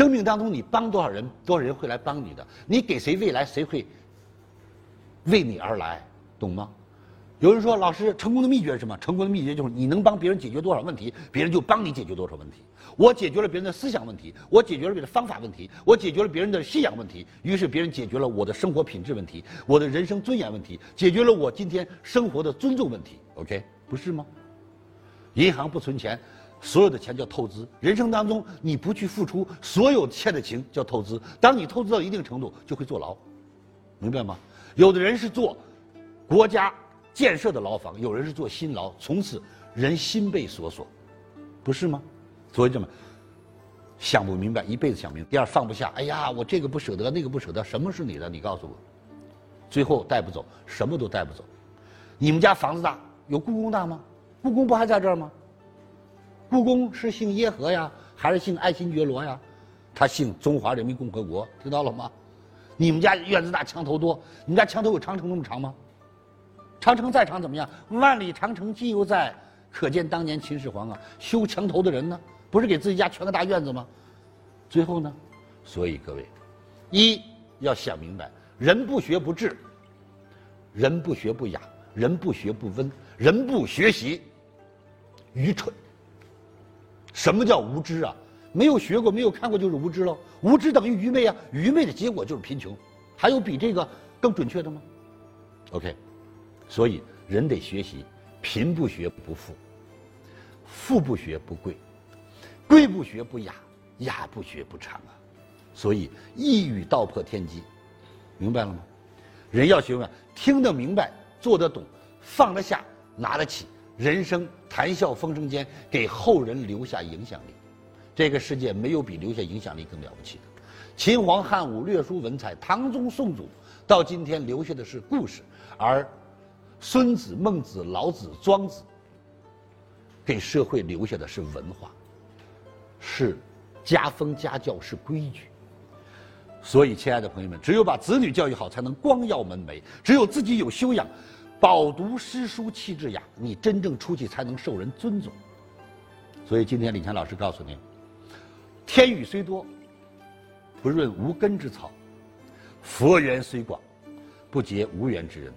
生命当中你帮多少人，多少人会来帮你的。你给谁未来，谁会为你而来，懂吗？有人说，老师，成功的秘诀是什么？成功的秘诀就是你能帮别人解决多少问题，别人就帮你解决多少问题。我解决了别人的思想问题，我解决了别人的方法问题，我解决了别人的信仰问题，于是别人解决了我的生活品质问题，我的人生尊严问题，解决了我今天生活的尊重问题。OK，不是吗？银行不存钱，所有的钱叫透支。人生当中你不去付出，所有欠的情叫透支。当你透支到一定程度，就会坐牢，明白吗？有的人是做国家。建设的牢房，有人是做新牢，从此人心被锁锁，不是吗？所以这么想不明白，一辈子想明白。第二放不下，哎呀，我这个不舍得，那个不舍得，什么是你的？你告诉我。最后带不走，什么都带不走。你们家房子大，有故宫大吗？故宫不还在这儿吗？故宫是姓耶和呀，还是姓爱新觉罗呀？他姓中华人民共和国，听到了吗？你们家院子大，墙头多，你们家墙头有长城那么长吗？长城再长怎么样？万里长城今犹在，可见当年秦始皇啊！修墙头的人呢，不是给自己家圈个大院子吗？最后呢，所以各位，一要想明白，人不学不智，人不学不雅，人不学不温，人不学习，愚蠢。什么叫无知啊？没有学过，没有看过就是无知喽。无知等于愚昧啊！愚昧的结果就是贫穷。还有比这个更准确的吗？OK。所以人得学习，贫不学不富，富不学不贵，贵不学不雅，雅不学不长啊。所以一语道破天机，明白了吗？人要学会听得明白，做得懂，放得下，拿得起，人生谈笑风生间，给后人留下影响力。这个世界没有比留下影响力更了不起的。秦皇汉武略输文采，唐宗宋祖，到今天留下的是故事，而。孙子、孟子、老子、庄子，给社会留下的是文化，是家风家教，是规矩。所以，亲爱的朋友们，只有把子女教育好，才能光耀门楣；只有自己有修养，饱读诗书气质雅，你真正出去才能受人尊重。所以，今天李强老师告诉您：天雨虽多，不润无根之草；佛缘虽广，不结无缘之人。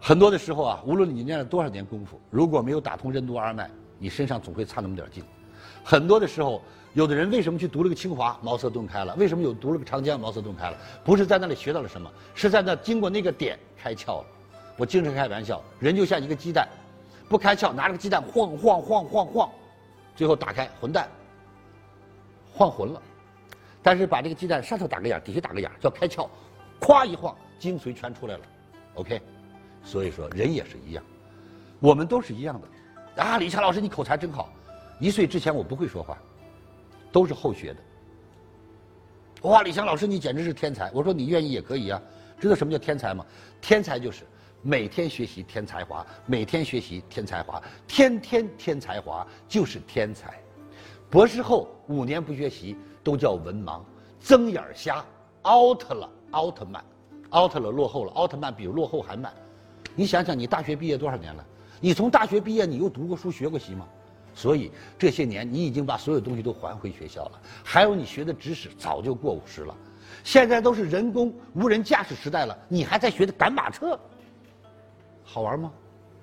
很多的时候啊，无论你念了多少年功夫，如果没有打通任督二脉，你身上总会差那么点劲。很多的时候，有的人为什么去读了个清华，茅塞顿开了？为什么有读了个长江，茅塞顿开了？不是在那里学到了什么，是在那经过那个点开窍了。我经常开玩笑，人就像一个鸡蛋，不开窍，拿着个鸡蛋晃晃晃晃晃，最后打开混蛋，晃混了。但是把这个鸡蛋上头打个眼，底下打个眼，叫开窍，咵一晃，精髓全出来了。OK。所以说，人也是一样，我们都是一样的。啊，李强老师，你口才真好。一岁之前我不会说话，都是后学的。哇，李强老师，你简直是天才。我说你愿意也可以啊。知道什么叫天才吗？天才就是每天学习添才华，每天学习添才华，天天添才华就是天才。博士后五年不学习都叫文盲，睁眼瞎，out 了，奥特曼，out 了，落后了，奥特曼比落后还慢。你想想，你大学毕业多少年了？你从大学毕业，你又读过书、学过习吗？所以这些年，你已经把所有东西都还回学校了。还有你学的知识，早就过五十了。现在都是人工无人驾驶时代了，你还在学的赶马车，好玩吗？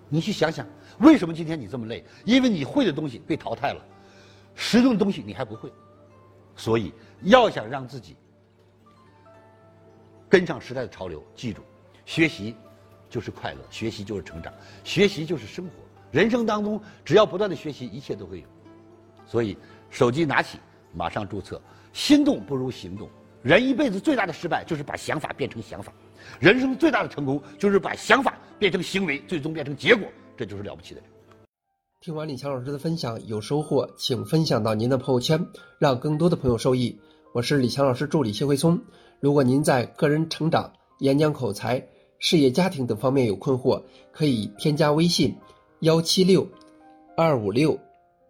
你去想想，为什么今天你这么累？因为你会的东西被淘汰了，实用的东西你还不会。所以要想让自己跟上时代的潮流，记住，学习。就是快乐，学习就是成长，学习就是生活。人生当中，只要不断的学习，一切都会有。所以，手机拿起，马上注册。心动不如行动。人一辈子最大的失败，就是把想法变成想法；人生最大的成功，就是把想法变成行为，最终变成结果。这就是了不起的人。听完李强老师的分享，有收获，请分享到您的朋友圈，让更多的朋友受益。我是李强老师助理谢慧聪。如果您在个人成长、演讲口才，事业、家庭等方面有困惑，可以添加微信：幺七六二五六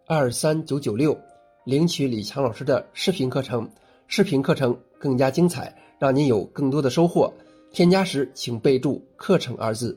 二三九九六，领取李强老师的视频课程。视频课程更加精彩，让您有更多的收获。添加时请备注“课程”二字。